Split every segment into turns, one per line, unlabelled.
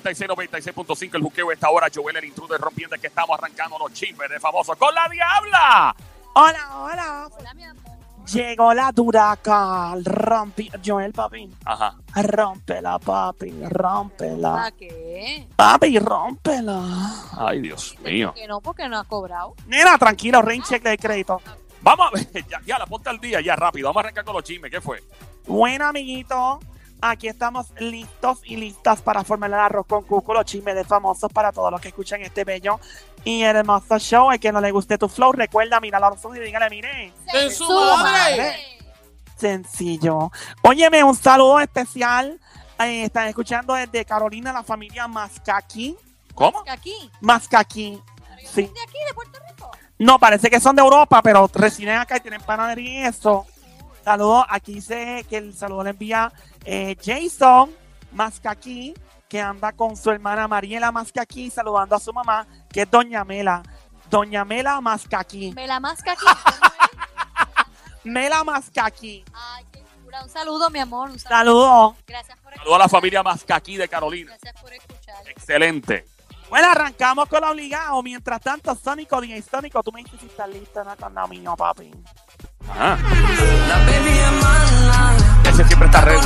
96, 96.5 el juqueo esta hora. Joel el intruder rompiendo que estamos arrancando los chismes de famosos con la diabla.
Hola, hola.
Hola, mi amor.
Llegó la duraca. Rompi. Joel, papi.
Ajá.
Rómpela, papi. Rómpela.
¿Para qué?
Papi, rómpela.
Ay, Dios mío.
Que no, porque no has cobrado.
Nena, tranquilo, rain check de crédito.
Vamos a ver, ya, ya la ponte al día, ya rápido. Vamos a arrancar con los chismes. ¿Qué fue?
Bueno, amiguito. Aquí estamos listos y listas para formar el arroz con cuco, los chismes de famosos para todos los que escuchan este bello y hermoso show. El que no le guste tu flow, recuerda, mira a los ojos y dígale, mire.
¡En
su madre!
Sencillo. Óyeme, un saludo especial. Eh, están escuchando desde Carolina la familia Mascaqui.
¿Cómo?
Aquí.
Mascaqui. Sí.
¿De aquí, de Puerto Rico?
No, parece que son de Europa, pero residen acá y tienen panadería y eso. Saludos. Aquí dice que el saludo le envía eh, Jason Mascaqui, que anda con su hermana Mariela Mascaqui, saludando a su mamá, que es Doña Mela. Doña Mela Mascaqui.
Me la masca aquí.
Mela Mascaqui.
Ay, qué chula. Un saludo, mi amor. Un saludo.
Saludos.
Gracias por
Saludos a la familia Mascaquí de Carolina.
Gracias por escuchar.
Excelente.
Bueno, arrancamos con lo obligado. Mientras tanto, Sónico, DJ Sónico, tú me dices si estás listo ¿no? con lo mío, papi.
Ajá. Ese siempre está ready.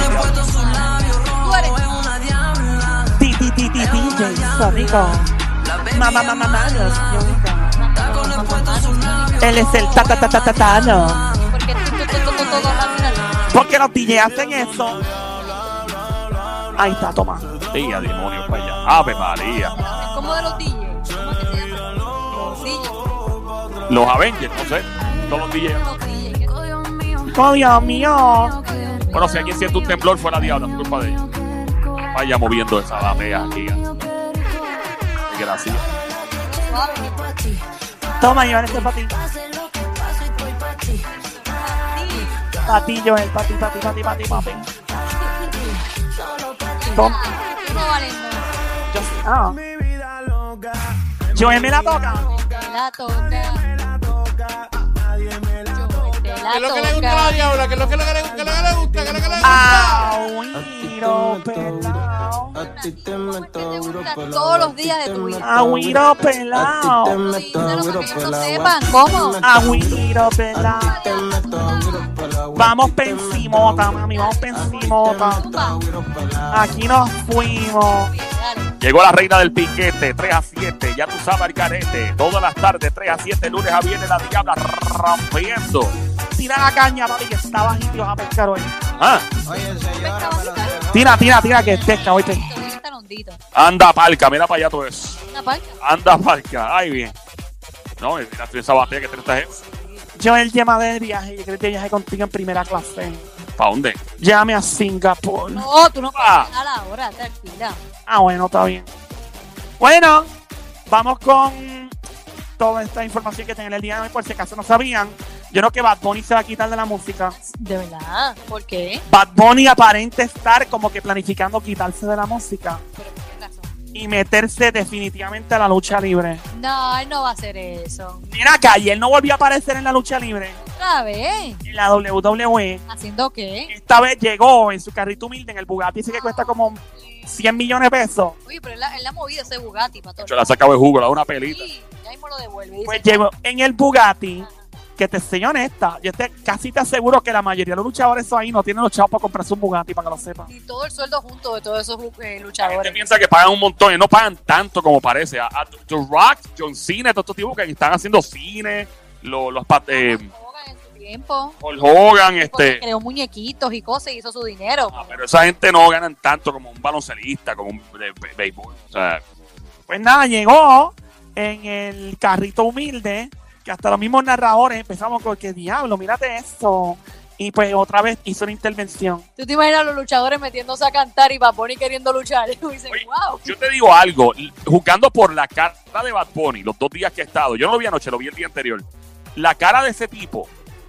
Ti, ti, ti, ti, DJ. Mamá, mamá, mamá, Él es el ta, ta, ta, ta, ta, ta, no.
Porque
los DJ hacen eso. Ahí está, toma.
Sí, a demonio para allá. Ave María.
De los DJs. ¿Cómo que se llama? Los DJs.
Los Avengers, no sé. Todos los DJs.
Los DJs. ¿Qué-
Oh, Dios mío.
Bueno, si alguien siente un temblor, fue la diabla, por culpa de ella. Vaya moviendo esa damea aquí. Gracias.
Toma, Joel, este para ti.
Sí.
Para ti, Joel, para ti, para ti, para ti, para ti, papi. Toma. Yo sí. Ah. Joel me la toca.
Te la toca. Te la
¿Qué es lo que le gusta a la diabla? ¿Qué es lo que le, qué es lo que le gusta? ¿Qué es lo que le gusta?
Agüiro pelao.
A ti te
Te
meto duro
gusta
por la
todos los días de tu vida.
Agüiro
sepan. ¿Cómo?
Agüiro pelao.
Te meto duro por la
Vamos pa' encimota, mami, vamos pa' encimota. Aquí nos fuimos.
Llegó la reina del piquete, 3 a 7. Ya tú sabes el carete. Todas las tardes, 3 a 7, lunes a viernes, la diabla rompiendo.
Tira la caña, papi, que está bajito y vas a pescar hoy.
Ah,
Oye, señora,
Tira, tira, tira, que pesca, oíste.
Anda palca, mira para allá todo eso.
Una palca.
Anda palca, ay bien. No, mira esa batería que tiene esta gente.
Yo el llama de viaje, yo creo que viaje contigo en primera clase.
¿Para dónde?
Llame a Singapur.
No, tú no puedes
Ah.
a la hora, tranquila.
Ah, bueno, está bien. Bueno, vamos con toda esta información que tienen el día de hoy, por si acaso no sabían. Yo creo que Bad Bunny se va a quitar de la música.
De verdad. ¿Por qué?
Bad Bunny aparenta estar como que planificando quitarse de la música
¿Pero por qué razón?
y meterse definitivamente a la lucha libre.
No, él no va a hacer eso.
Mira acá, y él no volvió a aparecer en la lucha libre,
Otra vez.
en la WWE.
¿Haciendo qué?
Esta vez llegó en su carrito humilde en el Bugatti, dice que cuesta como 100 millones de pesos.
Oye, pero él, ha- él ha movido ese Bugatti para todo.
Yo la sacaba de jugo, la una pelita.
Sí, ya mismo lo devuelve.
Pues llegó en el Bugatti, que te soy honesta, yo te, casi te aseguro que la mayoría de los luchadores ahí no tienen los chavos para comprarse un Bugatti, para que lo sepan.
y todo el sueldo junto de todos esos eh,
La gente
luchadores.
piensa que pagan un montón y no pagan tanto como parece. A, a The Rock, John Cena, todos estos tipos que están haciendo cine, los, los eh,
en tiempo.
Hulk Hogan, este.
creó muñequitos y cosas y hizo su dinero.
Ah, pero esa gente no ganan tanto como un baloncelista, como un béisbol. O sea,
Pues nada, llegó en el carrito humilde, que hasta los mismos narradores empezamos con que diablo, mírate eso. Y pues otra vez hizo una intervención.
¿Tú te imaginas a los luchadores metiéndose a cantar y Bad Bunny queriendo luchar? Y dicen,
Oye,
wow.
yo te digo algo, jugando por la cara de Bad Bunny, los dos días que he estado, yo no lo vi anoche, lo vi el día anterior. La cara de ese tipo,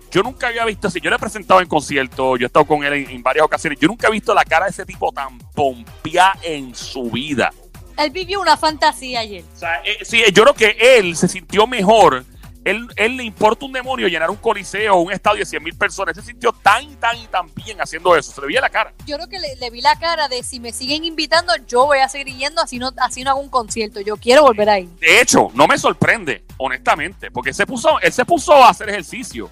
yo nunca había visto así. Yo le he presentado en conciertos, yo he estado con él en, en varias ocasiones. Yo nunca he visto la cara de ese tipo tan pompía en su vida.
Él vivió una fantasía ayer.
O sea, eh, sí, yo creo que él se sintió mejor Él, él le importa un demonio llenar un coliseo o un estadio de 100 mil personas. Él se sintió tan, tan tan bien haciendo eso. Se le veía la cara.
Yo creo que le, le vi la cara de si me siguen invitando, yo voy a seguir yendo, así no, así no hago un concierto. Yo quiero volver ahí.
De hecho, no me sorprende, honestamente, porque se puso, él se puso a hacer ejercicio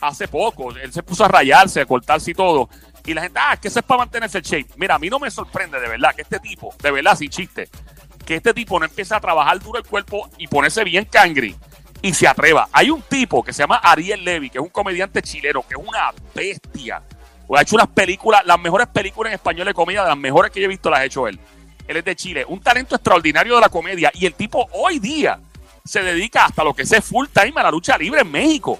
hace poco. Él se puso a rayarse, a cortarse y todo. Y la gente, ah, es que eso es para mantenerse el shape. Mira, a mí no me sorprende de verdad que este tipo, de verdad, sin chiste, que este tipo no empiece a trabajar duro el cuerpo y ponerse bien cangri y se atreva. Hay un tipo que se llama Ariel Levy, que es un comediante chileno, que es una bestia. Ha hecho unas películas, las mejores películas en español de comedia, de las mejores que yo he visto, las ha hecho él. Él es de Chile, un talento extraordinario de la comedia. Y el tipo hoy día se dedica hasta lo que sea full time a la lucha libre en México.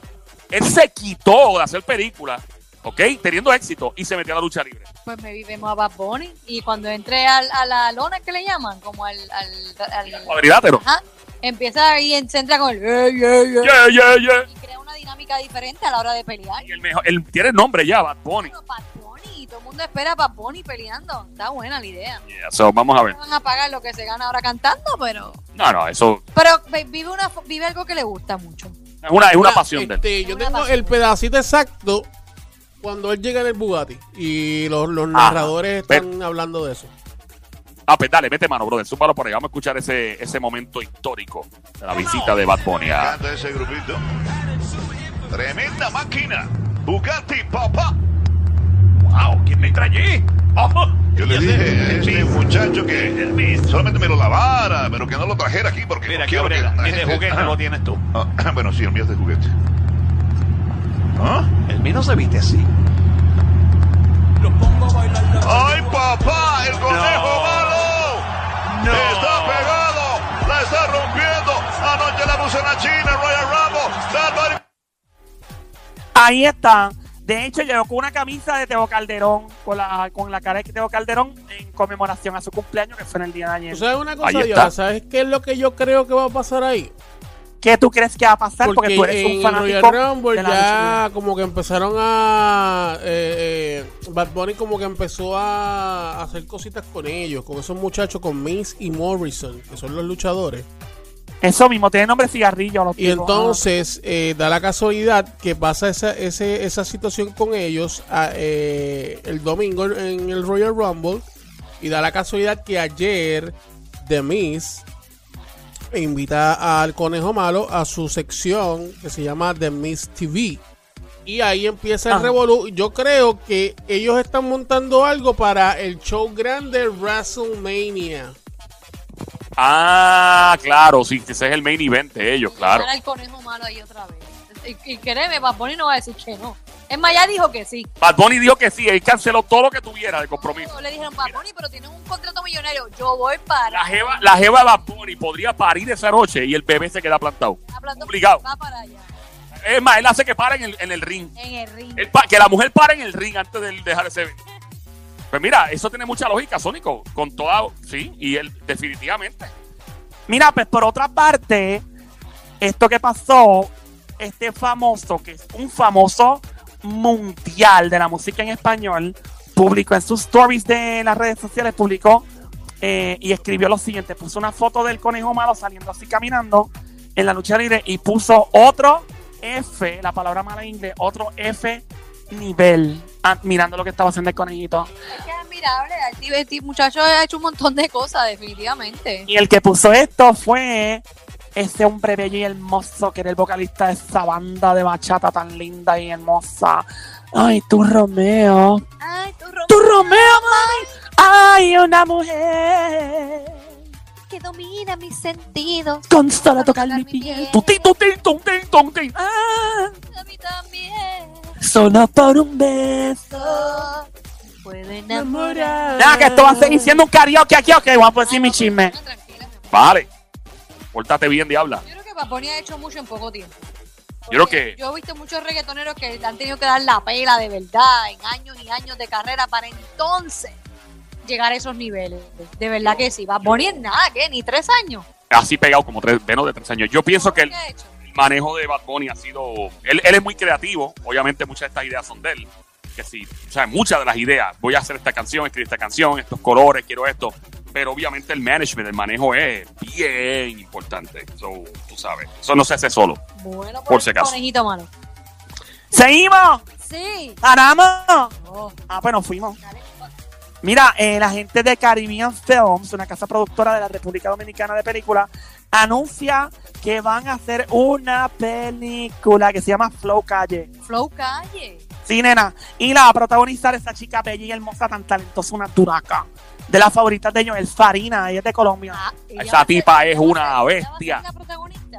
Él se quitó de hacer películas, ¿ok? Teniendo éxito y se metió a la lucha libre.
Pues me vivemos a Bad Bunny y cuando entré al- a la lona que le llaman, como al... al, al-
Cuadrilátero.
Ajá, empieza ahí, entra con el...
Yeah, yeah, yeah.
y crea una dinámica diferente a la hora de pelear.
Y el mejor, él tiene nombre ya, Bad Bunny.
Bueno, Bad Bunny, todo el mundo espera a Bad Bunny peleando. Está buena la idea.
Yeah, so, vamos a ver.
No van a pagar lo que se gana ahora cantando, pero...
No, no, eso
Pero ve- vive, una, vive algo que le gusta mucho.
es una, es una pasión de él.
este, Yo tengo
pasión.
el pedacito exacto cuando él llega en el Bugatti y los, los
Ajá.
narradores están hablando de eso.
Ah, pues dale, mete mano, brother. Súbalo por ahí. Vamos a escuchar ese, ese momento histórico de la visita de Bad Bunny a,
ese grupito. Tremenda máquina. Bugatti, papá.
Wow, ¿quién me trae allí?
Yo le dije a este muchacho que solamente me lo lavara, pero que no lo trajera aquí porque
Mira
no
qué
quiero
obrera.
que
Ni de juguete
Ajá.
lo tienes tú.
Ah, bueno, sí, el mío es de juguete. ¿Ah?
El mío no se viste así.
¡Ay, papá! ¡El conejo
No. No.
¡Está pegado! ¡La está rompiendo! Anoche la puso en la China, Royal Rumble.
Ahí está. De hecho, llegó con una camisa de Teo Calderón, con la, con la cara de Teo Calderón, en conmemoración a su cumpleaños, que fue en el día de ayer.
¿Tú sabes una cosa,
está.
¿Sabes qué es lo que yo creo que va a pasar ahí?
¿Qué tú crees que va a pasar? Porque,
Porque
tú eres un fanático
Royal Rumble
de la
ya
lucha
como que empezaron a... eh, eh, Bad Bunny como que empezó a hacer cositas con ellos, con esos muchachos, con Miz y Morrison, que son los luchadores.
Eso mismo, tiene nombre de cigarrillo. Los
Y
tipos,
entonces eh, da la casualidad que pasa esa, ese- esa situación con ellos a- eh, el domingo en el Royal Rumble. Y da la casualidad que ayer The Miz invita al Conejo Malo a su sección que se llama The Miz TV. Y ahí empieza el
Ajá.
revolú. Yo creo que ellos están montando algo para el show grande WrestleMania.
Ah, claro, sí, ese es el main event de ellos, claro.
El conejo malo ahí otra vez. Y, y créeme, Bad Bunny no va a decir que no. Es más, ya dijo que sí.
Bad Bunny dijo que sí, él canceló todo lo que tuviera de compromiso.
Le dijeron, Bad Bunny, pero tienes un contrato millonario. Yo voy para.
La jeva, la jeva de Bad Bunny podría parir esa noche y el bebé se queda plantado. Obligado.
Va para allá.
Es más, él hace que pare en el, en el ring.
En el ring.
Él pa- que la mujer pare en el ring antes de dejar ese evento. Pues mira, eso tiene mucha lógica, Sónico. Con toda, sí, y él definitivamente.
Mira, pues por otra parte, esto que pasó, este famoso, que es un famoso mundial de la música en español, publicó en sus stories de las redes sociales, publicó eh, y escribió lo siguiente, puso una foto del conejo malo saliendo así caminando en la lucha libre y puso otro F, la palabra mala en inglés, otro F nivel, ah, mirando lo que estaba haciendo el conejito.
Es que es admirable. El, muchacho ha hecho un montón de cosas, definitivamente.
Y el que puso esto fue ese hombre bello y hermoso que era el vocalista de esa banda de bachata tan linda y hermosa. Ay, tú Romeo.
Ay, tú, Romeo,
Tú Romeo, mami. Ay, una mujer.
que domina mis sentidos.
Con solo tocar mi piel. Tutín, tutín. Ah,
A mí también.
solo por un beso.
Puedo enamorar.
Ya, que esto va a seguir siendo un karaoke aquí, ok, voy a decir mi chisme.
Vale. Pórtate bien, diabla.
Yo creo que Bad Bunny ha hecho mucho en poco tiempo.
Yo creo que-
Yo he visto muchos reggaetoneros que han tenido que dar la pela de verdad en años y años de carrera para entonces llegar a esos niveles. De verdad que sí. Bad Bunny es nada, ¿qué? Ni tres años.
Así pegado como tres, menos de tres años. Yo pienso que el manejo de Bad Bunny ha sido. Él, él es muy creativo. Obviamente, muchas de estas ideas son de él. Que sí, o sea, muchas de las ideas. Voy a hacer esta canción, escribir esta canción, estos colores, quiero esto. Pero obviamente el management, el manejo es bien importante. So, tú sabes, eso no se hace solo.
Bueno,
Por si acaso.
Conejito malo.
¡Seguimos!
Sí.
¡Paramos!
Oh,
Ah, pues nos fuimos.
dale.
Mira, eh, la gente de Caribbean Films, una casa productora de la República Dominicana de películas, anuncia que van a hacer una película que se llama Flow Calle.
Flow Calle.
Sí, nena. Y la va a protagonizar esa chica bella y hermosa, tan talentosa, una duraca. De las favoritas de Joel Farina, ella es de Colombia.
Ah,
Esa tipa es una
ella va a ser
bestia.
la protagonista.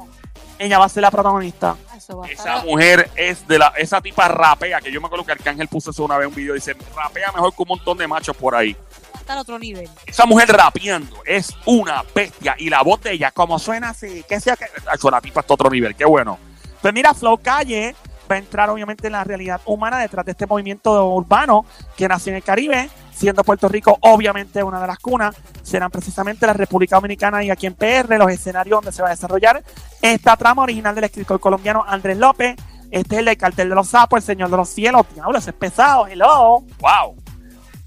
Ella va a ser la protagonista.
Ah,
Esa mujer es de la, esa tipa rapea, que yo me acuerdo que Arcángel puso eso una vez en un video, dice, rapea mejor que un montón de machos por ahí.
va a estar a otro nivel.
Esa mujer rapeando es una bestia y la voz de ella, como
suena así, que sea que...
La tipa está a otro nivel, qué bueno.
Pues mira, Flow Calle va a entrar obviamente en la realidad humana detrás de este movimiento urbano que nació en el Caribe, siendo Puerto Rico obviamente una de las cunas, serán precisamente la República Dominicana y aquí en PR los escenarios donde se va a desarrollar esta trama original del escritor colombiano Andrés López. Este es el del cartel de los sapos, el señor de los cielos, diablo, ese es pesado, hello.
Wow.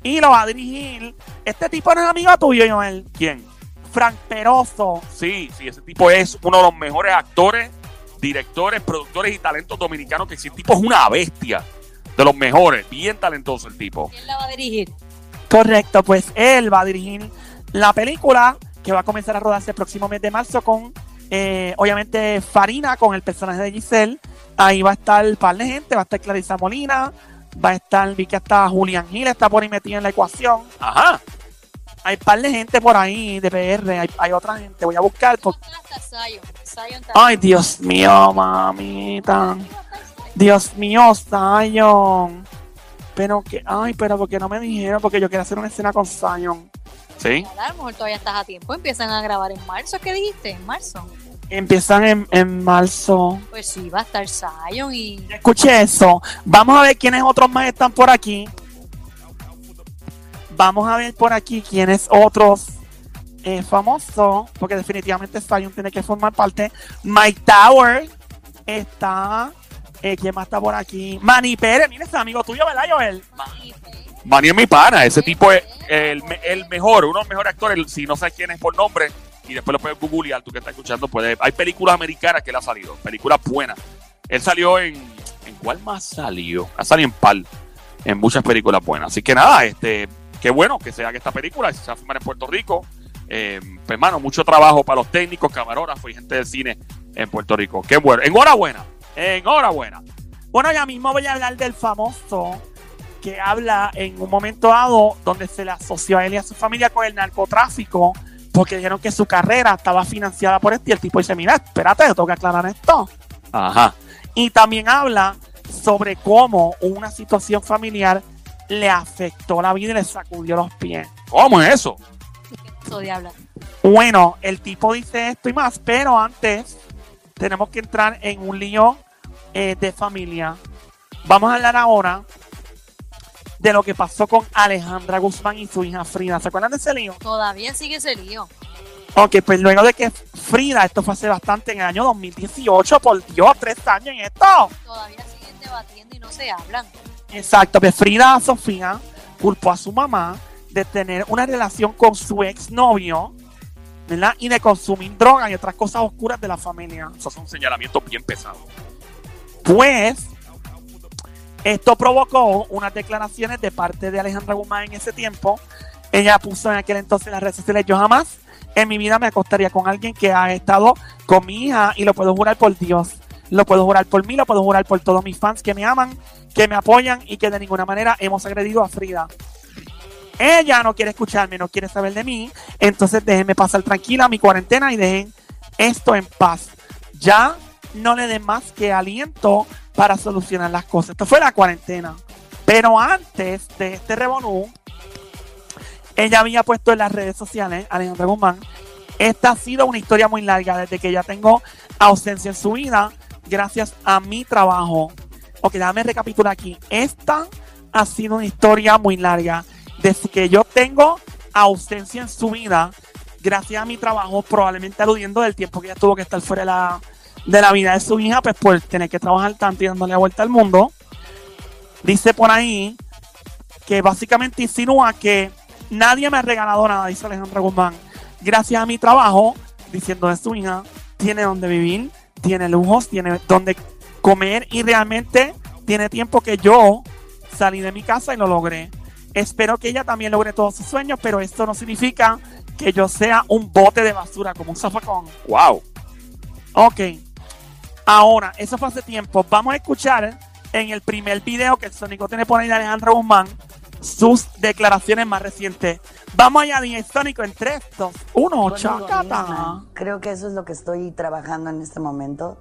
Y lo va a dirigir. Este tipo no es amigo tuyo, Joel.
¿Quién?
Frank Peroso.
Sí, sí, ese tipo es uno de los mejores actores, directores, productores y talentos dominicanos que existe. El tipo es una bestia. De los mejores, bien talentoso el tipo.
¿Quién la va a dirigir?
Correcto, pues él va a dirigir la película que va a comenzar a rodarse el próximo mes de marzo con, eh, obviamente, Farina, con el personaje de Giselle. Ahí va a estar un par de gente, va a estar Clarisa Molina, va a estar, vi que hasta Julián Gil está por ahí metido en la ecuación.
Ajá.
Hay un par de gente por ahí de PR, hay, hay otra gente, voy a buscar. por-. Ay, Dios mío, mamita. Dios mío, Zion. Pero que, ay, pero porque no me dijeron, porque yo quiero hacer una escena con Zion.
Sí.
A lo mejor todavía estás a tiempo. Empiezan a grabar en marzo. ¿Qué dijiste? En marzo.
Empiezan en, en marzo.
Pues sí, va a estar Zion y.
Escuche eso. Vamos a ver quiénes otros más están por aquí. Vamos a ver por aquí quiénes otros eh, famosos, porque definitivamente Zion tiene que formar parte. Mike Tower está. Eh, ¿Quién más está por aquí? Manny Pérez, mira, ese amigo tuyo, ¿verdad, Joel?
Manny es mi pana. Ese tipo es el mejor, uno de los mejores actores. Si no sabes quién es por nombre, y después lo puedes googlear, tú que estás escuchando, puedes. Hay películas americanas que él ha salido, películas buenas. Él salió en. ¿En cuál más salió? Ha salido en Pal, en muchas películas buenas. Así que nada, este, qué bueno que se haga esta película, se va a filmar en Puerto Rico. Eh, pues, hermano, mucho trabajo para los técnicos, camarógrafos y gente del cine en Puerto Rico. Qué bueno. Enhorabuena, enhorabuena.
Bueno, ya mismo voy a hablar del famoso que habla en un momento dado donde se le asoció a él y a su familia con el narcotráfico porque dijeron que su carrera estaba financiada por este y el tipo dice, mira, espérate, yo tengo que aclarar esto.
Ajá.
Y también habla sobre cómo una situación familiar le afectó la vida y le sacudió los pies.
¿Cómo es eso?
Eso de hablar.
Bueno, el tipo dice esto y más, pero antes tenemos que entrar en un lío eh, de familia. Vamos a hablar ahora de lo que pasó con Alejandra Guzmán y su hija Frida. ¿Se acuerdan de ese lío?
Todavía sigue ese lío.
Ok, pues luego de que Frida, esto fue hace bastante en el año 2018, por Dios, tres años en esto.
Todavía siguen debatiendo y no se hablan.
Exacto, pues Frida Sofía culpó a su mamá de tener una relación con su exnovio, ¿verdad? Y de consumir drogas y otras cosas oscuras de la familia.
Esos son señalamientos bien pesados.
Pues esto provocó unas declaraciones de parte de Alejandra Guzmán en ese tiempo. Ella puso en aquel entonces en las redes sociales, yo jamás en mi vida me acostaría con alguien que ha estado con mi hija y lo puedo jurar por Dios. Lo puedo jurar por mí, lo puedo jurar por todos mis fans que me aman, que me apoyan y que de ninguna manera hemos agredido a Frida. Ella no quiere escucharme, no quiere saber de mí, entonces déjenme pasar tranquila mi cuarentena y dejen esto en paz. Ya no le den más que aliento para solucionar las cosas. Esto fue la cuarentena. Pero antes de este revolú, ella había puesto en las redes sociales, Alejandra Guzmán, esta ha sido una historia muy larga desde que ya tengo ausencia en su vida, gracias a mi trabajo. Ok, déjame recapitular aquí. Esta ha sido una historia muy larga. Desde que yo tengo ausencia en su vida, gracias a mi trabajo, probablemente aludiendo del tiempo que ella tuvo que estar fuera de la, de la vida de su hija, pues por tener que trabajar tanto y dándole la vuelta al mundo. Dice por ahí que básicamente insinúa que Nadie me ha regalado nada, dice Alejandra Guzmán. Gracias a mi trabajo, diciendo de su hija, tiene donde vivir, tiene lujos, tiene donde comer y realmente tiene tiempo que yo salí de mi casa y lo logré. Espero que ella también logre todos sus sueños, pero esto no significa que yo sea un bote de basura como un zafacón.
Wow.
Ok. Ahora, eso fue hace tiempo. Vamos a escuchar en el primer video que el Sónico tiene por ahí de Alejandra Guzmán sus declaraciones más recientes. Vamos allá, DJ Sónico, en 3, 2, 1,
Conmigo
chacata.
Creo que eso es lo que estoy trabajando en este momento.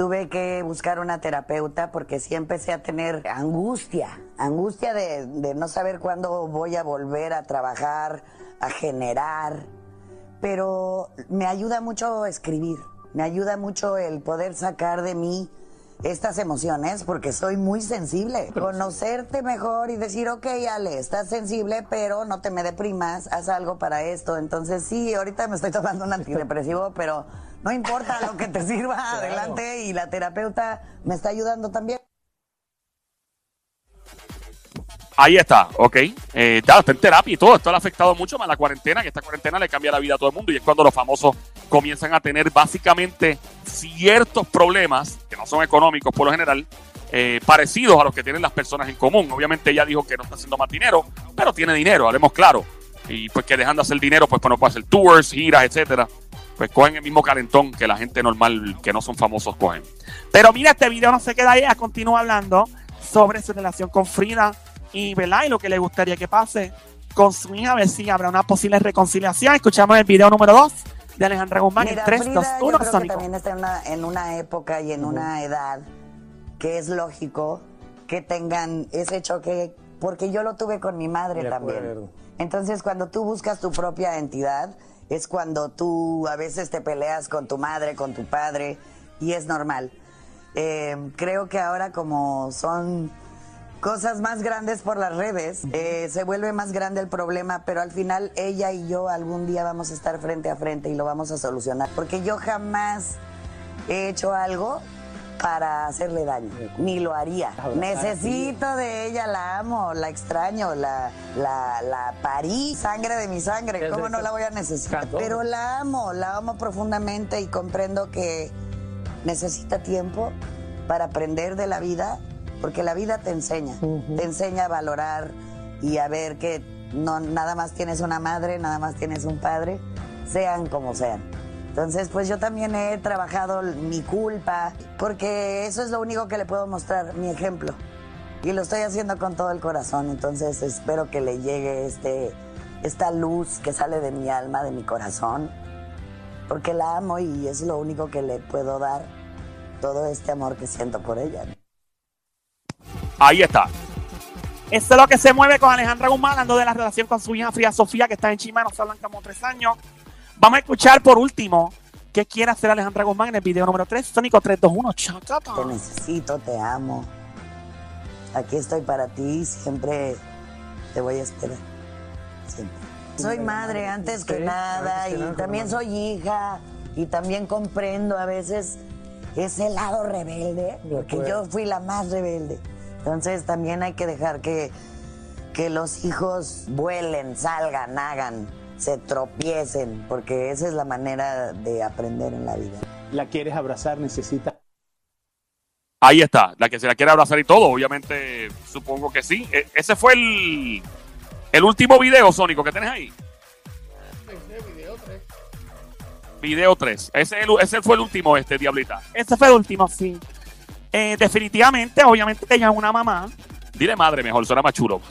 Tuve que buscar una terapeuta porque sí empecé a tener angustia, angustia de, no saber cuándo voy a volver a trabajar, a generar. Pero me ayuda mucho escribir, me ayuda mucho el poder sacar de mí estas emociones porque soy muy sensible. Conocerte mejor y decir, ok, Ale, estás sensible, pero no te me deprimas, haz algo para esto. Entonces, sí, ahorita me estoy tomando un antidepresivo, pero no importa lo que te sirva, adelante. Y la terapeuta me está ayudando también.
Ahí está, ok. Eh, ya, está en terapia y todo. Esto le ha afectado mucho más la cuarentena, que esta cuarentena le cambia la vida a todo el mundo y es cuando los famosos comienzan a tener básicamente ciertos problemas, que no son económicos por lo general, eh, parecidos a los que tienen las personas en común. Obviamente ella dijo que no está haciendo más dinero, pero tiene dinero, hablemos claro. Y pues que dejando de hacer dinero, pues, pues no puede hacer tours, giras, etcétera. Pues cogen el mismo calentón que la gente normal que no son famosos cogen.
Pero mira, este video no se queda ahí, continúa hablando sobre su relación con Frida y, ¿verdad? y lo que le gustaría que pase con su hija, a ver si habrá una posible reconciliación. Escuchamos el video número 2 de Alejandra Guzmán
Mira,
en 3,
Frida,
2,
yo
1,
creo que también está en una, en una época y en una edad que es lógico que tengan ese choque, porque yo lo tuve con mi madre también. Entonces, cuando tú buscas tu propia entidad, es cuando tú a veces te peleas con tu madre, con tu padre, y es normal. Eh, creo que ahora como son cosas más grandes por las redes, eh, se vuelve más grande el problema, pero al final ella y yo algún día vamos a estar frente a frente y lo vamos a solucionar, porque yo jamás he hecho algo para hacerle daño, ni lo haría. Necesito de ella, la amo, la extraño, la, la, la parí, sangre de mi sangre, ¿cómo no la voy a necesitar? Pero la amo, la amo profundamente y comprendo que necesita tiempo para aprender de la vida, porque la vida te enseña, te enseña a valorar y a ver que no nada más tienes una madre, nada más tienes un padre, sean como sean. Entonces, pues yo también he trabajado mi culpa, porque eso es lo único que le puedo mostrar, mi ejemplo. Y lo estoy haciendo con todo el corazón, entonces espero que le llegue este, esta luz que sale de mi alma, de mi corazón, porque la amo y es lo único que le puedo dar, todo este amor que siento por ella.
Ahí está.
Esto es lo que se mueve con Alejandra Guzmán, hablando de la relación con su hija Frida Sofía, que está en Chima, nos hablan como tres años. Vamos a escuchar por último qué quiere hacer Alejandra Guzmán en el video número 3, Sónico 3, 2, 1, chacata.
Te necesito, te amo. Aquí estoy para ti, siempre te voy a esperar. Siempre. Soy madre antes que nada y también soy hija y también comprendo a veces ese lado rebelde, porque yo fui la más rebelde. Entonces también hay que dejar que, que los hijos vuelen, salgan, hagan, se tropiecen, porque esa es la manera de aprender en la vida.
la quieres abrazar, necesitas
Ahí está. La que se la quiere abrazar y todo, obviamente, supongo que sí. E- ese fue el, el último video, Sónico, que tenés ahí. Video 3. Ese, es el- ese fue el último, este, Diablita.
Ese fue el último, sí. Eh, definitivamente, obviamente, ella es una mamá.
Dile madre mejor, suena más chulo.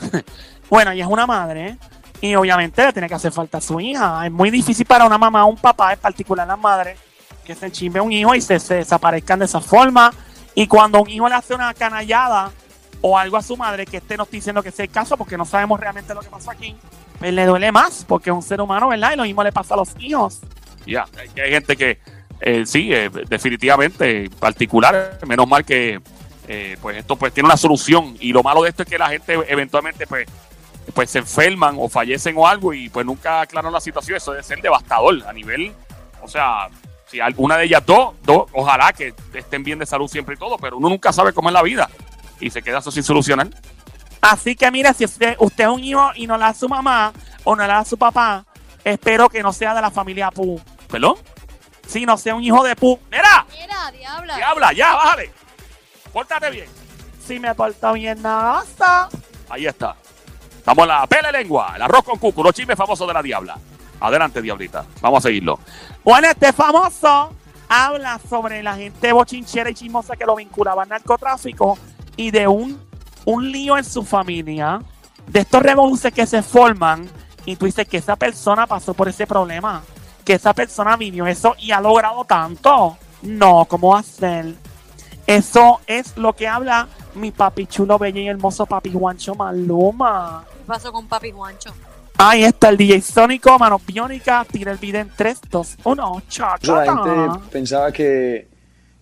Bueno, ella es una madre. Y obviamente le tiene que hacer falta a su hija. Es muy difícil para una mamá o un papá, en particular las madres, que se chimbe un hijo y se, se desaparezcan de esa forma. Y cuando un hijo le hace una canallada o algo a su madre, que este no estoy diciendo que sea el caso, porque no sabemos realmente lo que pasó aquí, pues le duele más, porque es un ser humano, ¿verdad? Y lo mismo le pasa a los hijos.
Ya, que hay gente que eh, sí, eh, definitivamente, en particular, menos mal que eh, pues esto pues tiene una solución y lo malo de esto es que la gente eventualmente pues pues se enferman o fallecen o algo y pues nunca aclaran la situación, eso debe ser devastador a nivel, o sea, si alguna de ellas dos, dos, ojalá que estén bien de salud siempre y todo, pero uno nunca sabe cómo es la vida y se queda eso sin solucionar.
Así que mira, si usted, usted es un hijo y no la da su mamá, o no le da a su papá, espero que no sea de la familia Pu.
¿Perdón?
Si no sea un hijo de Pu. ¡Mira!
Mira, diabla.
Diabla, ya, bájale. Pórtate bien.
Si me porto bien, nada.
Ahí está. Estamos en la pele lengua, el arroz con cucu, los chismes famosos de la diabla. Adelante, diablita. Vamos a seguirlo.
Bueno, este famoso habla sobre la gente bochinchera y chismosa que lo vinculaba al narcotráfico y de un, un lío en su familia, de estos revoluciones que se forman y tú dices que esa persona pasó por ese problema, que esa persona vivió eso y ha logrado tanto. No, ¿cómo ser? Eso es lo que habla mi papi chulo, bello y hermoso papi Juancho Maluma.
¿Qué pasó con papi Juancho?
Ahí está el DJ Sónico, manos biónica, tira el video en 3, 2, 1, cha,
la gente pensaba que,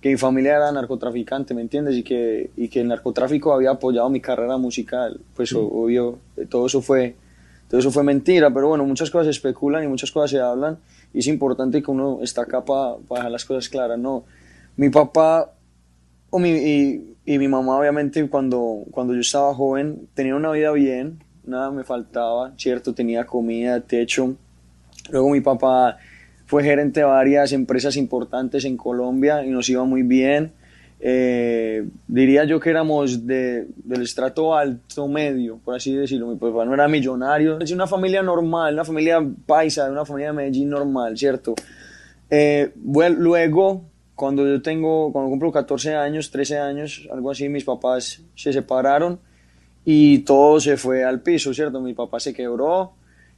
que mi familia era narcotraficante, ¿me entiendes? Y que, y que el narcotráfico había apoyado mi carrera musical. Pues o- obvio, todo eso fue todo eso fue mentira, pero bueno, muchas cosas se especulan y muchas cosas se hablan y es importante que uno está acá para dejar las cosas claras, ¿no? Mi papá o mi, y, y mi mamá, obviamente, cuando, cuando yo estaba joven, tenía una vida bien, nada me faltaba, ¿cierto? Tenía comida, techo. Luego mi papá fue gerente de varias empresas importantes en Colombia y nos iba muy bien. Eh, diría yo que éramos de, del estrato alto medio, por así decirlo. Mi papá no era millonario, es una familia normal, una familia paisa, una familia de Medellín normal, ¿cierto? Eh, bueno, luego, cuando yo tengo, cuando cumplo 14 años, 13 años, algo así, mis papás se separaron y todo se fue al piso, ¿cierto? Mi papá se quebró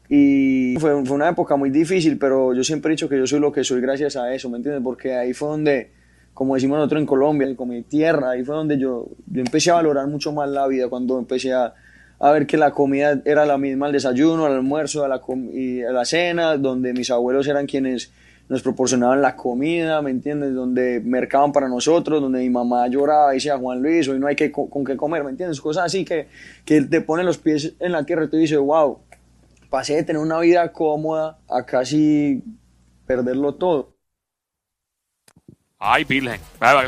y fue, fue una época muy difícil, pero yo siempre he dicho que yo soy lo que soy gracias a eso, ¿me entiendes? Porque ahí fue donde, como decimos nosotros en Colombia, con mi tierra, ahí fue donde yo, yo empecé a valorar mucho más la vida, cuando empecé a, a ver que la comida era la misma al desayuno, al almuerzo, la, y la cena, donde mis abuelos eran quienes nos proporcionaban la comida, ¿me entiendes? Donde mercaban para nosotros, donde mi mamá lloraba y decía, Juan Luis, hoy no hay que, co- con qué comer, ¿me entiendes? Cosas así que, que te ponen los pies en la tierra y tú dices, wow, pasé de tener una vida cómoda a casi perderlo todo.
Ay, Virgen.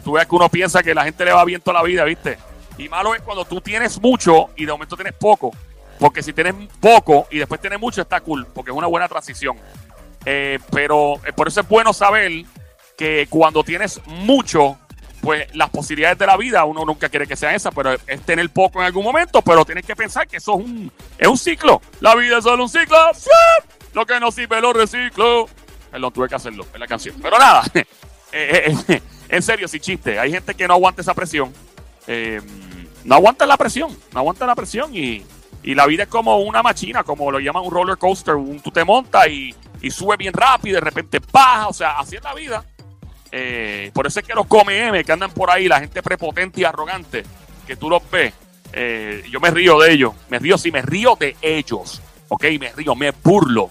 Tú ves que uno piensa que la gente le va bien toda la vida, ¿viste? Y malo es cuando tú tienes mucho y de momento tienes poco. Porque si tienes poco y después tienes mucho, está cool, porque es una buena transición. Eh, pero eh, por eso es bueno saber que cuando tienes mucho, pues las posibilidades de la vida, uno nunca quiere que sean esas, pero es tener poco en algún momento, pero tienes que pensar que eso es un, es un ciclo. La vida es solo un ciclo. ¡Sí! Lo que no sirve lo reciclo. Perdón, tuve que hacerlo en la canción. Pero nada, eh, eh, eh, en serio, sin chiste, hay gente que no aguanta esa presión. No aguanta la presión, no aguanta la presión y, y la vida es como una machina, como lo llaman un roller coaster. Un, tú te montas y, y sube bien rápido, y de repente baja, o sea, así es la vida. Por eso es que los come que andan por ahí, la gente prepotente y arrogante, que tú los ves, yo me río de ellos, me río, sí, me río de ellos, ok, me río, me burlo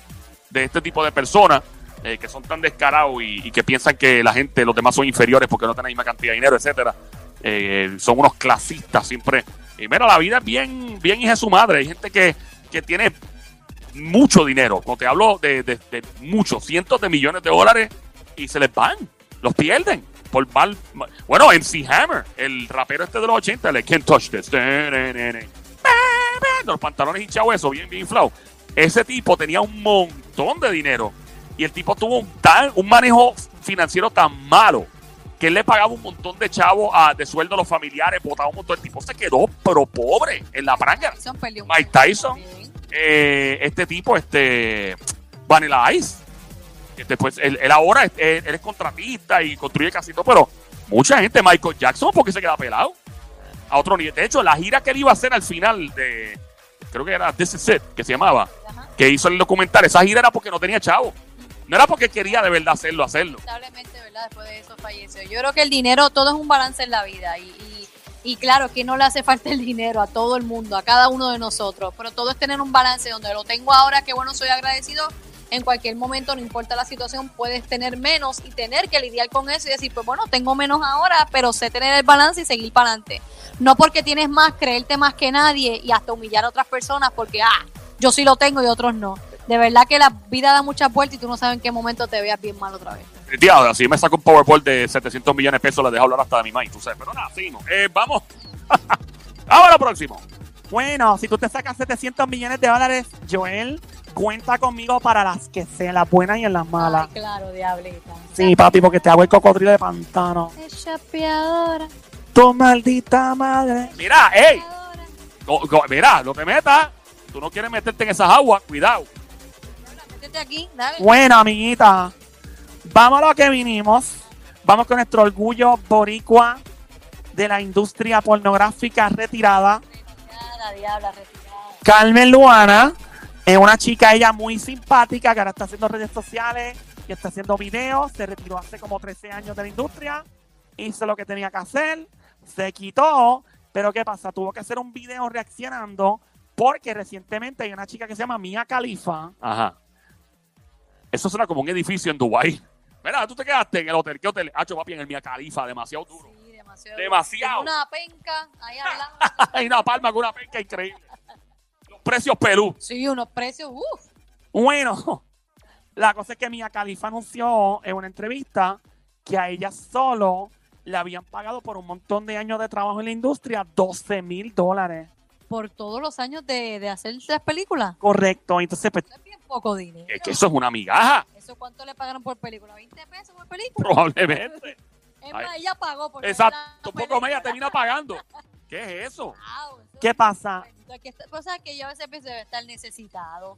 de este tipo de personas eh, que son tan descarados y, que piensan que la gente, los demás son inferiores porque no tienen la misma cantidad de dinero, etcétera. Eh, son unos clasistas siempre. Y mira, la vida es bien, bien hija de su madre. Hay gente que, que tiene mucho dinero. Cuando te hablo de, de, muchos, cientos de millones de dólares y se les van, los pierden. Por mal, bueno, MC Hammer, el rapero este de los 80, el Can't Touch This. Los pantalones hinchados, eso, bien, bien inflado. Ese tipo tenía un montón de dinero y el tipo tuvo un, tan, un manejo financiero tan malo que él le pagaba un montón de chavos a, de sueldo a los familiares, botaba un montón. El tipo se quedó, pero pobre, en la pranga. Mike Tyson. Eh, este tipo, este Vanilla Ice, que después él, él ahora él es contratista y construye casito, pero mucha gente, Michael Jackson, porque se queda pelado a otro nivel. De hecho, la gira que él iba a hacer al final de, creo que era This Is It, que se llamaba,
Ajá.
que hizo el documental, esa gira era porque no tenía chavo. No era porque quería de verdad hacerlo, hacerlo.
lamentablemente, ¿verdad? Después de eso falleció. Yo creo que el dinero, todo es un balance en la vida y, y, y claro, que no le hace falta el dinero a todo el mundo, a cada uno de nosotros, pero todo es tener un balance donde lo tengo ahora, que bueno, soy agradecido. En cualquier momento, no importa la situación, puedes tener menos y tener que lidiar con eso y decir, pues bueno, tengo menos ahora, pero sé tener el balance y seguir para adelante. No porque tienes más, creerte más que nadie y hasta humillar a otras personas porque, ah, yo sí lo tengo y otros no. De verdad que la vida da muchas vueltas y tú no sabes en qué momento te veas bien mal otra vez.
Diablo, así me saco un Powerball de 700 millones de pesos, le dejo hablar hasta de mi mind, tú sabes. Pero nada, seguimos. Eh, vamos. vamos a lo próximo.
Bueno, si tú te sacas 700 millones de dólares, Joel, Cuenta conmigo para las que sean, las buenas y en las malas.
Ay, claro, diablita.
Sí, papi, porque te hago el cocodrilo de pantano.
Es chapeadora.
Tu maldita madre.
Mira, ey,
chapeadora.
go- go- mira, no te metas. Tú no quieres meterte en esas aguas, cuidado.
Aquí, dale.
Bueno, amiguita, vamos a lo que vinimos. Vamos con nuestro orgullo boricua de la industria pornográfica retirada.
Retirada, diabla, retirada.
Carmen Luana es una chica, ella muy simpática, que ahora está haciendo redes sociales y está haciendo videos. Se retiró hace como 13 años de la industria. Hizo lo que tenía que hacer. Se quitó. Pero ¿qué pasa? Tuvo que hacer un video reaccionando porque recientemente hay una chica que se llama Mia Khalifa.
Ajá. Eso suena como un edificio en Dubái. Mira, tú te quedaste en el hotel. ¿Qué hotel? Hacho, papi, en el Mia Khalifa, demasiado duro.
Sí, demasiado.
Demasiado.
Una penca ahí al lado.
Hay una palma con una penca increíble. Los precios Perú.
Sí, unos precios, uff.
Bueno, la cosa es que Mia Khalifa anunció en una entrevista que a ella solo le habían pagado por un montón de años de trabajo en la industria 12 mil dólares.
Por todos los años de, de hacer las películas.
Correcto. Entonces, pues,
Eso es bien poco dinero.
Es que eso es una migaja,
¿Eso cuánto le pagaron por película? ¿20 pesos por película?
probablemente.
Es más, ella pagó por
Exacto. Un poco media termina pagando. ¿Qué es eso?
Wow, eso
¿qué
es-
pasa?
Sabes que yo a veces pienso debe estar necesitado.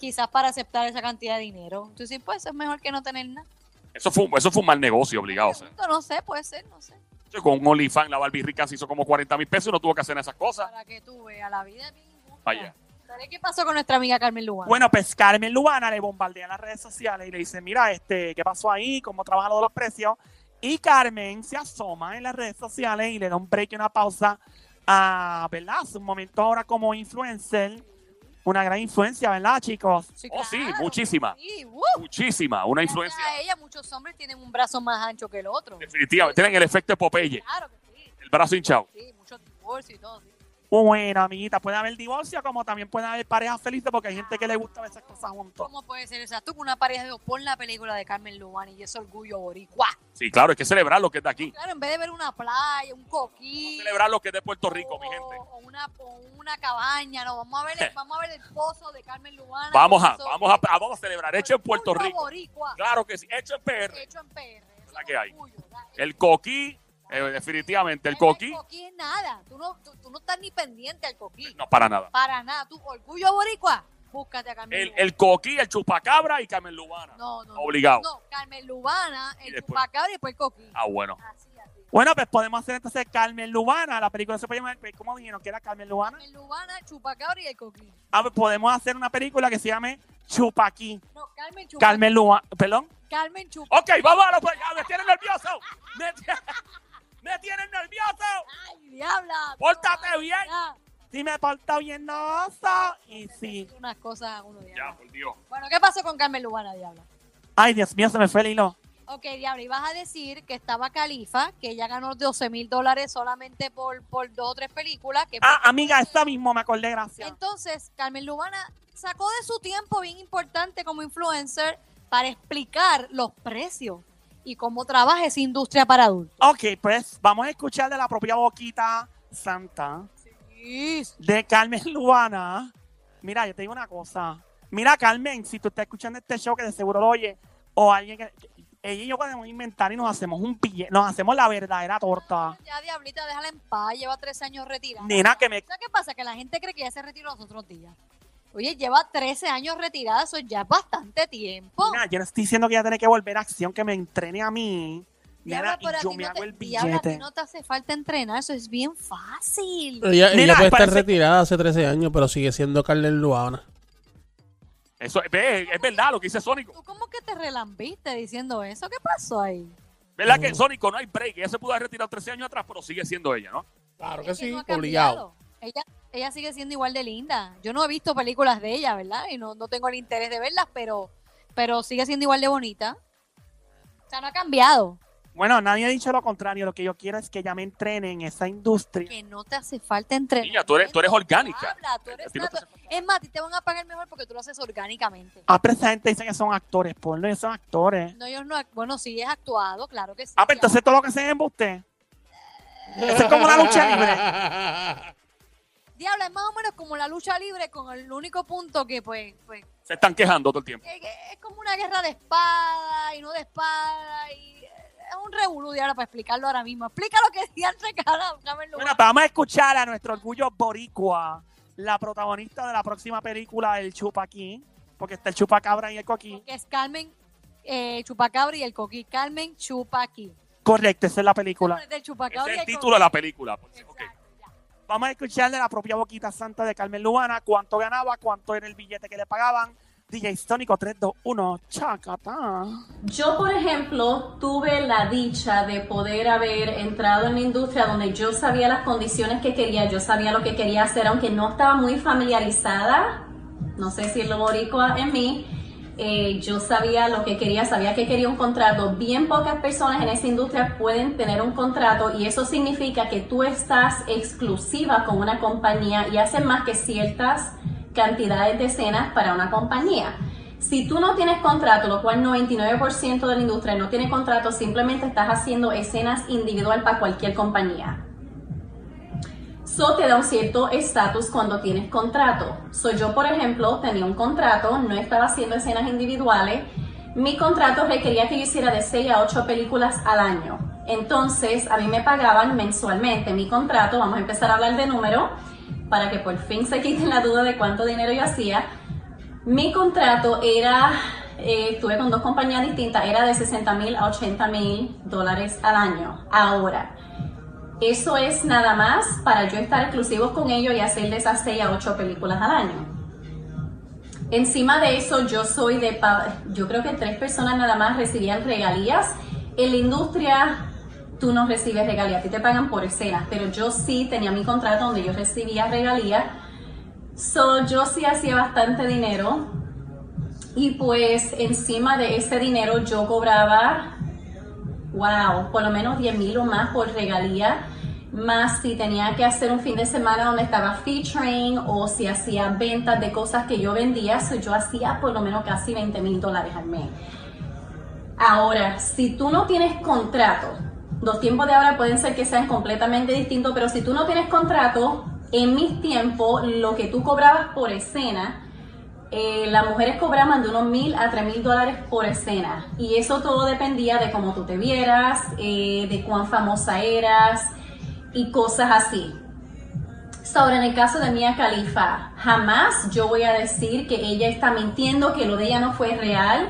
Quizás para aceptar esa cantidad de dinero. Entonces, pues es mejor que no tener nada.
Eso fue, un- eso fue un mal negocio, obligado. o sea.
No sé, puede ser, no sé.
Con un OnlyFans, la Barbie rica se hizo como 40 mil pesos y no tuvo que hacer esas cosas.
Para que tú veas, la vida es bien.
Vaya.
¿Sabes qué pasó con nuestra amiga Carmen Luan?
Bueno, pues Carmen Luana le bombardea en las redes sociales y le dice, mira, este, ¿qué pasó ahí? ¿Cómo trabajan los precios? Y Carmen se asoma en las redes sociales y le da un break y una pausa a, ¿verdad? Su momento ahora como influencer. Una gran influencia, ¿verdad, chicos?
Sí,
Oh, sí,
claro.
muchísima.
Sí, ¡uh!
Muchísima. Una
Gracias
influencia.
A ella, muchos hombres tienen un brazo más ancho que el otro.
Definitivamente. Tienen el efecto de Popeye.
Claro que sí.
El brazo hinchado.
Sí, muchos divorcios y todo. sí.
Bueno, amiguita, puede haber divorcio como también puede haber parejas felices porque hay gente que le gusta ver esas cosas juntos.
¿Cómo puede ser exacto que una pareja de pon la película de Carmen Luan y ese orgullo boricua?
Sí, claro, hay que celebrar lo que es de aquí.
Claro, en vez de ver una playa, un coquí.
Celebrar lo que es de Puerto Rico, mi gente.
O una, o una cabaña, no, vamos a ver, vamos a ver el pozo de Carmen Luana.
Vamos a, vamos a, vamos a celebrar. Hecho en Puerto Rico.
boricua,
Claro que sí. Hecho en PR.
Hecho en PR.
La
es
que hay. El coquí, eh, definitivamente. El
El
coquí,
coquí es nada. Tú no, tú, tú no estás ni pendiente al coquí.
no para nada.
Para nada. Tú, orgullo boricua, búscate a Carmen
El,
Lubana.
el coquí, el chupacabra y Carmen Lubana.
No, no.
Obligado.
No, Carmen Lubana, el chupacabra y después el coquí.
Ah, bueno.
Así, así.
Bueno, pues podemos hacer entonces Carmen Lubana. La película se puede llamar, pues, ¿cómo dijeron que era Carmen Lubana?
Carmen Lubana, chupacabra y el coquí.
Ah, pues podemos hacer una película que se llame Chupaquí.
No, Carmen Chupa.
Carmen Lubana, perdón.
Carmen Chupa.
Ok, vamos a los Me tienen nervioso. Me, tie- me tienen nervioso.
¡Ay, diabla!
Pórtate bien.
ya.
Si me porto bien, no oso. Y sí.
Unas cosas a uno, diabla.
Ya, por Dios.
Bueno, ¿qué pasó con Carmen Lubana, diabla?
Ay, Dios mío, se me fue el hilo.
Ok, diabla, ibas a decir que estaba Califa, que ella ganó 12 mil dólares solamente por, por dos o tres películas. Que
Ah, amiga, esta mismo me acordé, gracias.
Entonces, Carmen Lubana sacó de su tiempo bien importante como influencer para explicar los precios y cómo trabaja esa industria para adultos.
Ok, pues vamos a escuchar de la propia boquita santa de Carmen Lubana. Mira, yo te digo una cosa. Mira, Carmen, si tú estás escuchando este show que de seguro lo oye, o alguien que. Ella y yo podemos inventar y nos hacemos un billete, nos hacemos la verdadera torta.
Ya, Diablita, déjala en paz, lleva tres años retirada.
Nena, que me.
¿Sabes qué pasa? Que la gente cree que ya se retiró los otros días. Oye, lleva 13 años retirada, eso ya es bastante tiempo.
Mira, yo no estoy diciendo que ella tiene que volver a acción, que me entrene a mí.
Diabla,
Nena, y yo me
no
hago
te-
el
Diabla, a ti
billete.
no te hace falta entrenar, eso es bien fácil.
Ella, ella
Nena,
puede estar retirada hace 13 años, pero sigue siendo Carmen Luana.
Eso es verdad lo que dice Sónico.
¿Tú cómo que te relambiste diciendo eso? ¿Qué pasó ahí?
¿Verdad que Sónico no hay break? Ella se pudo haber retirado 13 años atrás, pero sigue siendo ella, ¿no?
Claro
Es que no ha cambiado. Ella, ella sigue siendo igual de linda. Yo no he visto películas de ella, ¿verdad? Y no, no tengo el interés de verlas, pero, pero sigue siendo igual de bonita. O sea, no ha cambiado.
Bueno, nadie ha dicho lo contrario. Lo que yo quiero es que ella me entrene en esa industria.
Que no te hace falta entrenar.
Niña, tú eres, tú eres orgánica.
Habla, tú eres
no
Es más, a ti te van a pagar mejor porque tú lo haces orgánicamente.
Ah, pero esa gente dice que son actores, porno, ellos son actores.
No, ellos no, bueno, sí es actuado, claro que sí.
Ah, pero entonces todo lo que se es embuste. Eso es como una lucha libre.
Diabla, es más o menos como la lucha libre con el único punto que pues, pues
Se están quejando todo el tiempo.
es como una guerra de espada y no de espada y es un revolú, Diabla, para explicarlo ahora mismo. Explica lo que decían cada Carmen Lubana.
Bueno, pues vamos a escuchar a nuestro orgullo boricua, la protagonista de la próxima película, El Chupaquí, porque está el Chupacabra y el Coquí.
que es Carmen eh, Chupacabra y el Coquí. Carmen Chupaqui.
Correcto, esa es la película.
Del
Ese
Chupacabra
es
y
el título de la película.
Exacto, ya.
Vamos a escuchar de la propia boquita santa de Carmen Lubana, cuánto ganaba, cuánto era el billete que le pagaban. DJ Stónico 321, chacata.
Yo, por ejemplo, tuve la dicha de poder haber entrado en la industria donde yo sabía las condiciones que quería, yo sabía lo que quería hacer, aunque no estaba muy familiarizada, no sé si lo boricua en mí, eh, yo sabía lo que quería, sabía que quería un contrato. Bien pocas personas en esa industria pueden tener un contrato y eso significa que tú estás exclusiva con una compañía y haces más que ciertas cantidades de escenas para una compañía. Si tú no tienes contrato, lo cual 99% de la industria no tiene contrato, simplemente estás haciendo escenas individual para cualquier compañía. So te da un cierto estatus cuando tienes contrato. So yo, por ejemplo, tenía un contrato, no estaba haciendo escenas individuales. Mi contrato requería que yo hiciera de 6 a 8 películas al año. Entonces, a mí me pagaban mensualmente mi contrato. Vamos a empezar a hablar de número para que por fin se quiten la duda de cuánto dinero yo hacía. Mi contrato era, eh, estuve con dos compañías distintas, era de 60 mil a 80 mil dólares al año. Ahora, eso es nada más para yo estar exclusivos con ellos y hacerles esas 6 a 8 películas al año. Encima de eso, yo soy de, yo creo que tres personas nada más recibían regalías. En la industria, tú no recibes regalías, a ti te pagan por escenas, pero yo sí tenía mi contrato donde yo recibía regalías. So, yo sí hacía bastante dinero. Y pues encima de ese dinero yo cobraba wow, por lo menos 10 mil o más por regalía, más si tenía que hacer un fin de semana donde estaba featuring o si hacía ventas de cosas que yo vendía, so yo hacía por lo menos casi 20 mil dólares al mes. Ahora, si tú no tienes contrato, los tiempos de ahora pueden ser que sean completamente distintos, pero si tú no tienes contrato, en mis tiempos, lo que tú cobrabas por escena, eh, las mujeres cobraban de unos mil a tres mil dólares por escena. Y eso todo dependía de cómo tú te vieras, eh, de cuán famosa eras y cosas así. Ahora, en el caso de Mia Khalifa, jamás yo voy a decir que ella está mintiendo, que lo de ella no fue real.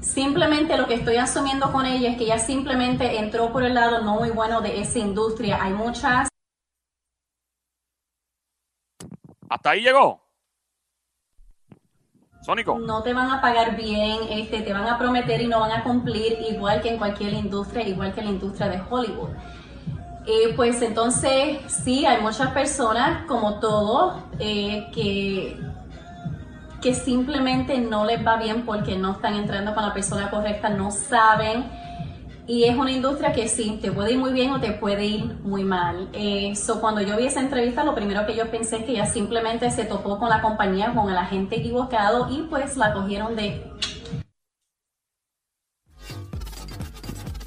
Simplemente lo que estoy asumiendo con ella es que ella simplemente entró por el lado no muy bueno de esa industria. Hay muchas
Hasta ahí llegó. Sónico.
no te van a pagar bien, este, te van a prometer y no van a cumplir, igual que en cualquier industria, igual que la industria de Hollywood. Eh, pues entonces, sí, hay muchas personas, como todo, eh, que, que simplemente no les va bien porque no están entrando con la persona correcta, no saben. Y es una industria que sí, te puede ir muy bien o te puede ir muy mal. Eh, so, cuando yo vi esa entrevista, lo primero que yo pensé es que ella simplemente se topó con la compañía, con el agente equivocado y pues la cogieron de...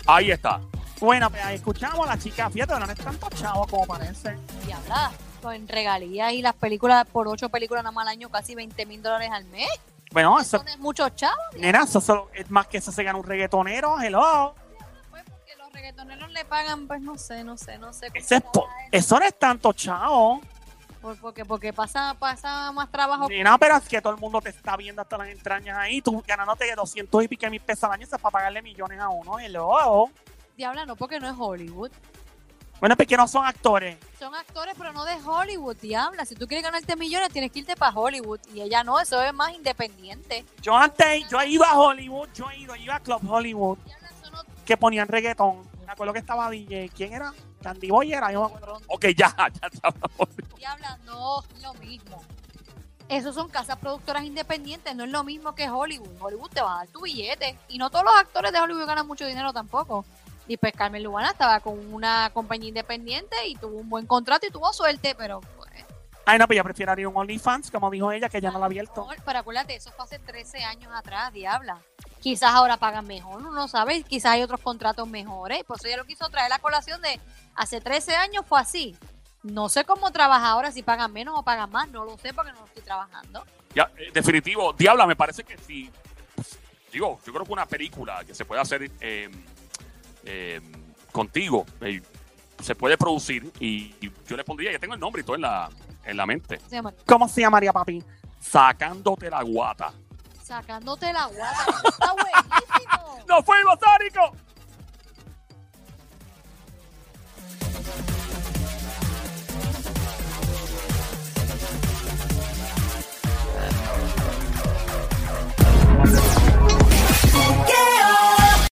Ahí está.
Bueno, pues escuchamos a la chica, fíjate, no es tanto chavo como parece.
Diabla, con regalías y las películas, por ocho películas nada más al año, casi 20 mil dólares al mes.
Bueno, eso,
Son muchos chavos.
nena, eso solo- es más que eso se gana un reggaetonero, hello.
Reggaetoneros le pagan, pues no sé, no sé, no sé.
Ese es eso no es tanto chavo.
Por- porque, porque pasa, pasa más trabajo.
Nena, pero es que todo el mundo te está viendo hasta las entrañas ahí, tú ganándote 200 y pico mil pesos al año, eso es para pagarle millones a uno, hello.
Diabla, no, porque no es Hollywood.
Bueno, porque no son actores.
Son actores, pero no de Hollywood, diabla. Si tú quieres ganarte millones, tienes que irte para Hollywood. Y ella no, eso es más independiente.
Yo antes, yo ido a Hollywood, yo he ido, yo iba a Club Hollywood,
Diabla, no
que ponían reggaetón. Me acuerdo que estaba DJ, ¿quién era? Candy Boy era, yo me acuerdo.
Ok, ya, ya, ya hablamos.
Diabla, no es lo mismo. Esos son casas productoras independientes, no es lo mismo que Hollywood. Hollywood te va a dar tu billete. Y no todos los actores de Hollywood ganan mucho dinero tampoco. Y pues Carmen Lubana estaba con una compañía independiente y tuvo un buen contrato y tuvo suerte, pero pues,
Ay, no, pero yo prefiero abrir un OnlyFans, como dijo ella, que ya no lo ha abierto.
pero acuérdate, eso fue hace 13 años atrás, diabla. Quizás ahora pagan mejor, uno no sabe, quizás hay otros contratos mejores. Por eso ella lo quiso traer la colación de hace 13 años fue así. No sé cómo trabaja ahora, si pagan menos o pagan más, no lo sé porque no estoy trabajando.
Ya, eh, definitivo, Diabla, me parece que sí. digo, yo creo que una película que se puede hacer eh, eh, contigo eh, se puede producir y, y yo le pondría, ya tengo el nombre y todo en la, en la mente.
Se llama
¿Cómo se llamaría, papi?
Sacándote la guata
sacándote la guata. Está buenísimo. ¡Nos fuimos, Sárico! Yeah.